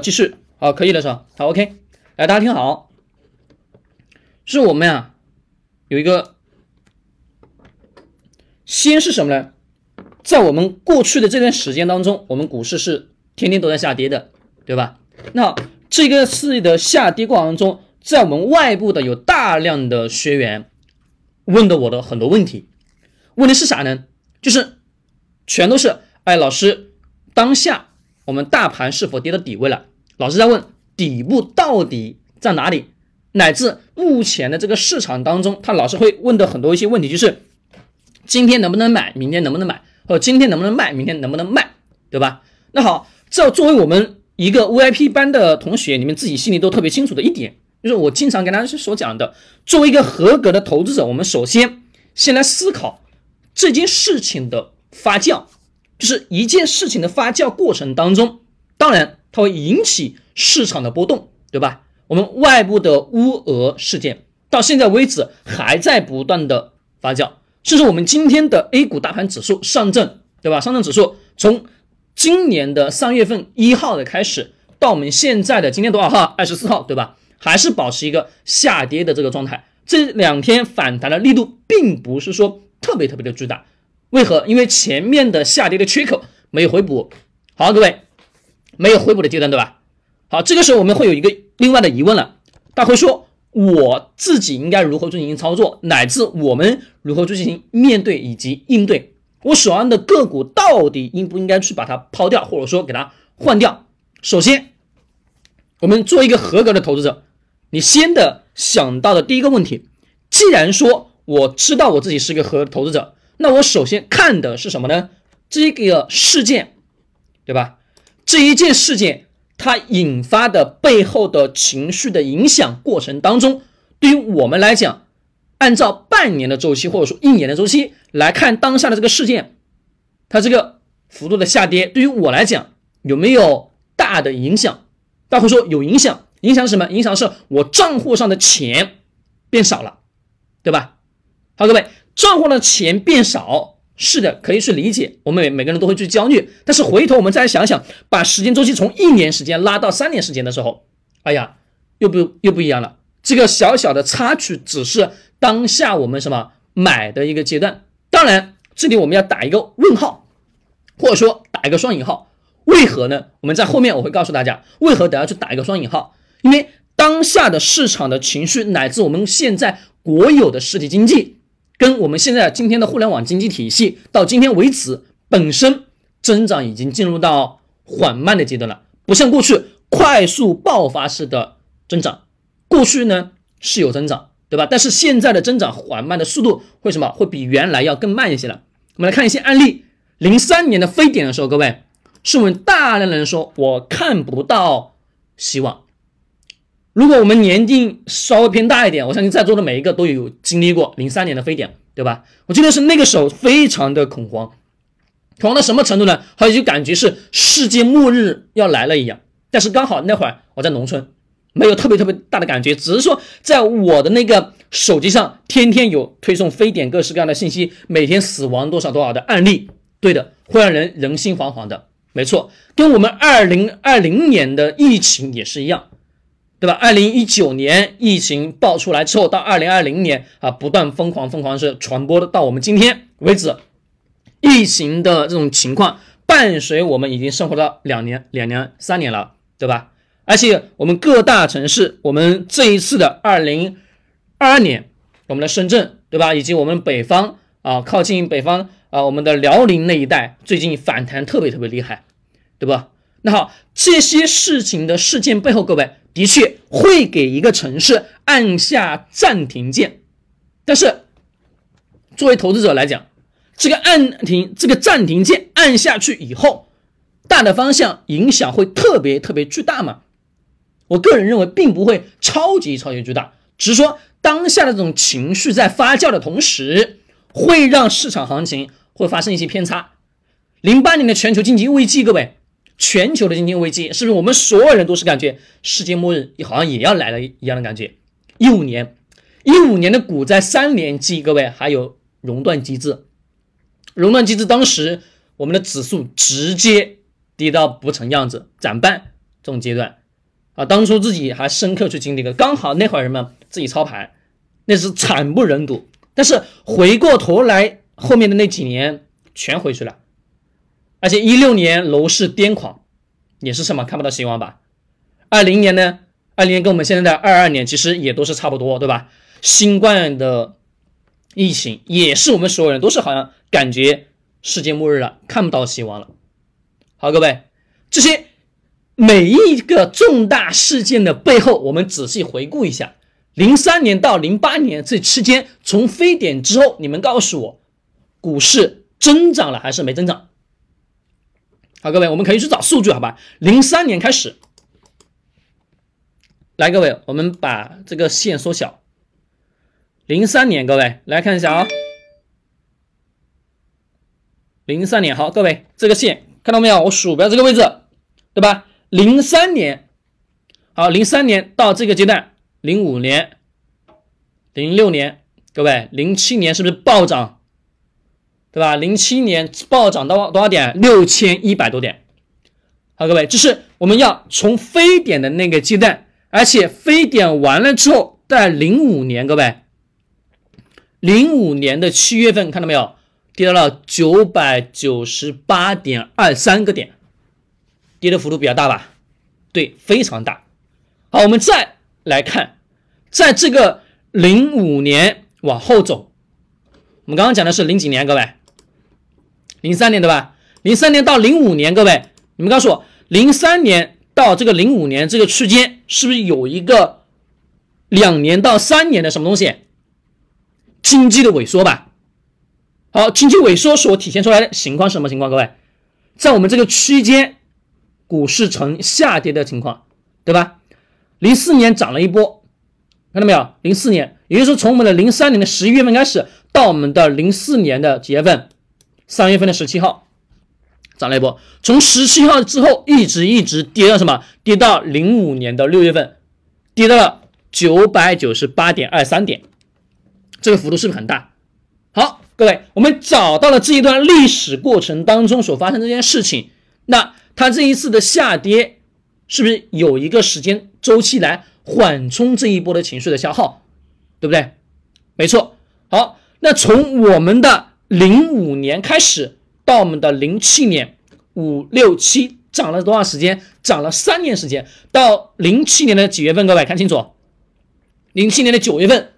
继续，好，可以了是吧？好，OK，来，大家听好，是我们呀，有一个，先是什么呢？在我们过去的这段时间当中，我们股市是天天都在下跌的，对吧？那这个次的下跌过程当中，在我们外部的有大量的学员问的我的很多问题，问的是啥呢？就是全都是，哎，老师，当下我们大盘是否跌到底位了？老师在问底部到底在哪里？乃至目前的这个市场当中，他老师会问的很多一些问题，就是今天能不能买，明天能不能买？或今天能不能卖，明天能不能卖，对吧？那好，这作为我们一个 VIP 班的同学，你们自己心里都特别清楚的一点，就是我经常跟大家所讲的，作为一个合格的投资者，我们首先先来思考这件事情的发酵，就是一件事情的发酵过程当中，当然它会引起市场的波动，对吧？我们外部的乌俄事件到现在为止还在不断的发酵。甚至我们今天的 A 股大盘指数上证，对吧？上证指数从今年的三月份一号的开始，到我们现在的今天多少号？二十四号，对吧？还是保持一个下跌的这个状态。这两天反弹的力度并不是说特别特别的巨大，为何？因为前面的下跌的缺口没有回补。好，各位，没有回补的阶段，对吧？好，这个时候我们会有一个另外的疑问了，大家会说。我自己应该如何进行操作，乃至我们如何去进行面对以及应对？我手上的个股到底应不应该去把它抛掉，或者说给它换掉？首先，我们做一个合格的投资者，你先的想到的第一个问题，既然说我知道我自己是一个合格投资者，那我首先看的是什么呢？这个事件，对吧？这一件事件。它引发的背后的情绪的影响过程当中，对于我们来讲，按照半年的周期或者说一年的周期来看当下的这个事件，它这个幅度的下跌，对于我来讲有没有大的影响？大家会说有影响，影响是什么？影响是我账户上的钱变少了，对吧？好，各位，账户上的钱变少。是的，可以去理解，我们每每个人都会去焦虑。但是回头我们再想想，把时间周期从一年时间拉到三年时间的时候，哎呀，又不又不一样了。这个小小的插曲只是当下我们什么买的一个阶段。当然，这里我们要打一个问号，或者说打一个双引号。为何呢？我们在后面我会告诉大家为何得要去打一个双引号。因为当下的市场的情绪，乃至我们现在国有的实体经济。跟我们现在今天的互联网经济体系到今天为止，本身增长已经进入到缓慢的阶段了，不像过去快速爆发式的增长。过去呢是有增长，对吧？但是现在的增长缓慢的速度会什么？会比原来要更慢一些了。我们来看一些案例。零三年的非典的时候，各位是我们大量的人说我看不到希望。如果我们年纪稍微偏大一点，我相信在座的每一个都有经历过零三年的非典，对吧？我记得是那个时候非常的恐慌，恐慌到什么程度呢？好像就感觉是世界末日要来了一样。但是刚好那会儿我在农村，没有特别特别大的感觉，只是说在我的那个手机上天天有推送非典各式各样的信息，每天死亡多少多少的案例，对的，会让人人心惶惶的。没错，跟我们二零二零年的疫情也是一样。对吧？二零一九年疫情爆出来之后，到二零二零年啊，不断疯狂疯狂是传播的，到我们今天为止，疫情的这种情况伴随我们已经生活了两年、两年、三年了，对吧？而且我们各大城市，我们这一次的二零二二年，我们的深圳，对吧？以及我们北方啊，靠近北方啊，我们的辽宁那一带，最近反弹特别特别厉害，对吧？那好，这些事情的事件背后，各位。的确会给一个城市按下暂停键，但是作为投资者来讲，这个按停这个暂停键按下去以后，大的方向影响会特别特别巨大吗？我个人认为并不会超级超级巨大，只是说当下的这种情绪在发酵的同时，会让市场行情会发生一些偏差。零八年的全球经济危机，各位。全球的经济危机，是不是我们所有人都是感觉世界末日好像也要来了一样的感觉？一五年，一五年的股灾三连击，各位还有熔断机制，熔断机制当时我们的指数直接跌到不成样子，涨半，这种阶段啊，当初自己还深刻去经历过，刚好那会儿人们自己操盘，那是惨不忍睹。但是回过头来，后面的那几年全回去了，而且一六年楼市癫狂，也是什么看不到希望吧？二零年呢？二零年跟我们现在的二二年其实也都是差不多，对吧？新冠的疫情也是我们所有人都是好像感觉世界末日了，看不到希望了。好，各位，这些每一个重大事件的背后，我们仔细回顾一下，零三年到零八年这期间，从非典之后，你们告诉我，股市增长了还是没增长？好，各位，我们可以去找数据，好吧？零三年开始。来，各位，我们把这个线缩小。零三年，各位来看一下啊。零三年，好，各位，这个线看到没有？我鼠标这个位置，对吧？零三年，好，零三年到这个阶段，零五年、零六年，各位，零七年是不是暴涨？对吧？零七年暴涨到多少点？六千一百多点。好，各位，这是我们要从非典的那个阶段。而且非典完了之后，在零五年，各位，零五年的七月份看到没有，跌到了九百九十八点二三个点，跌的幅度比较大吧？对，非常大。好，我们再来看，在这个零五年往后走，我们刚刚讲的是零几年，各位，零三年对吧？零三年到零五年，各位，你们告诉我，零三年。到这个零五年这个区间，是不是有一个两年到三年的什么东西经济的萎缩吧？好，经济萎缩所体现出来的情况是什么情况？各位，在我们这个区间，股市呈下跌的情况，对吧？零四年涨了一波，看到没有？零四年，也就是说从我们的零三年的十一月份开始，到我们的零四年的几月份？三月份的十七号。涨了一波，从十七号之后一直一直跌到什么？跌到零五年的六月份，跌到了九百九十八点二三点，这个幅度是不是很大？好，各位，我们找到了这一段历史过程当中所发生这件事情，那它这一次的下跌是不是有一个时间周期来缓冲这一波的情绪的消耗？对不对？没错。好，那从我们的零五年开始。到我们的零七年五六七涨了多少时间？涨了三年时间。到零七年的几月份？各位看清楚，零七年的九月份，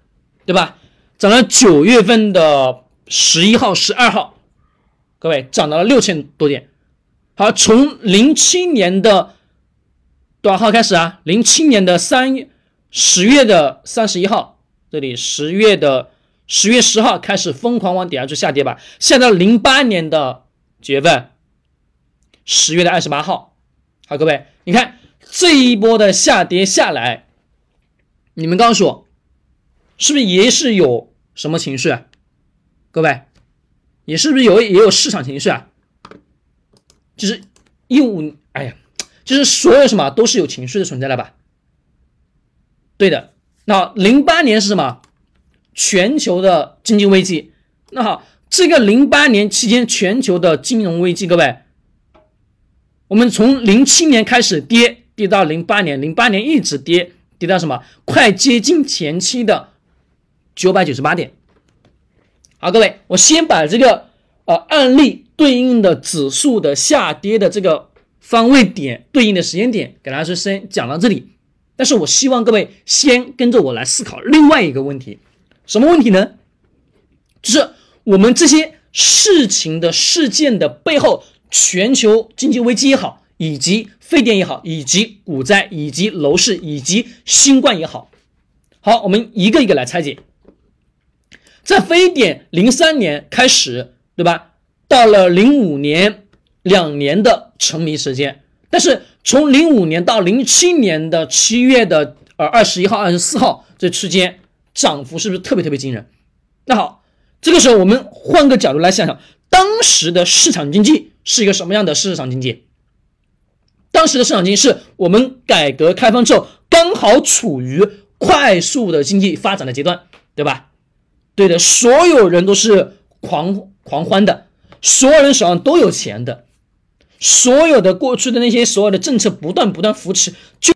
对吧？涨了九月份的十一号、十二号，各位涨到了六千多点。好，从零七年的多少号开始啊？零七年的三月十月的三十一号，这里十月的十月十号开始疯狂往底下去下跌吧，下到零八年的。几月份？十月的二十八号。好，各位，你看这一波的下跌下来，你们告诉我，是不是也是有什么情绪啊？各位，也是不是有也有市场情绪啊？就是一五，哎呀，就是所有什么都是有情绪的存在了吧？对的。那零八年是什么？全球的经济危机。那好。这个零八年期间，全球的金融危机，各位，我们从零七年开始跌，跌到零八年，零八年一直跌，跌到什么？快接近前期的九百九十八点。好，各位，我先把这个呃案例对应的指数的下跌的这个方位点对应的时间点给大家先讲到这里。但是我希望各位先跟着我来思考另外一个问题，什么问题呢？就是。我们这些事情的事件的背后，全球经济危机也好，以及非典也好，以及股灾，以及楼市，以及新冠也好，好，我们一个一个来拆解。在非典零三年开始，对吧？到了零五年，两年的沉迷时间，但是从零五年到零七年的七月的呃二十一号、二十四号这期间，涨幅是不是特别特别惊人？那好。这个时候，我们换个角度来想想，当时的市场经济是一个什么样的市场经济？当时的市场经济是我们改革开放之后刚好处于快速的经济发展的阶段，对吧？对的，所有人都是狂狂欢的，所有人手上都有钱的，所有的过去的那些所有的政策不断不断扶持，就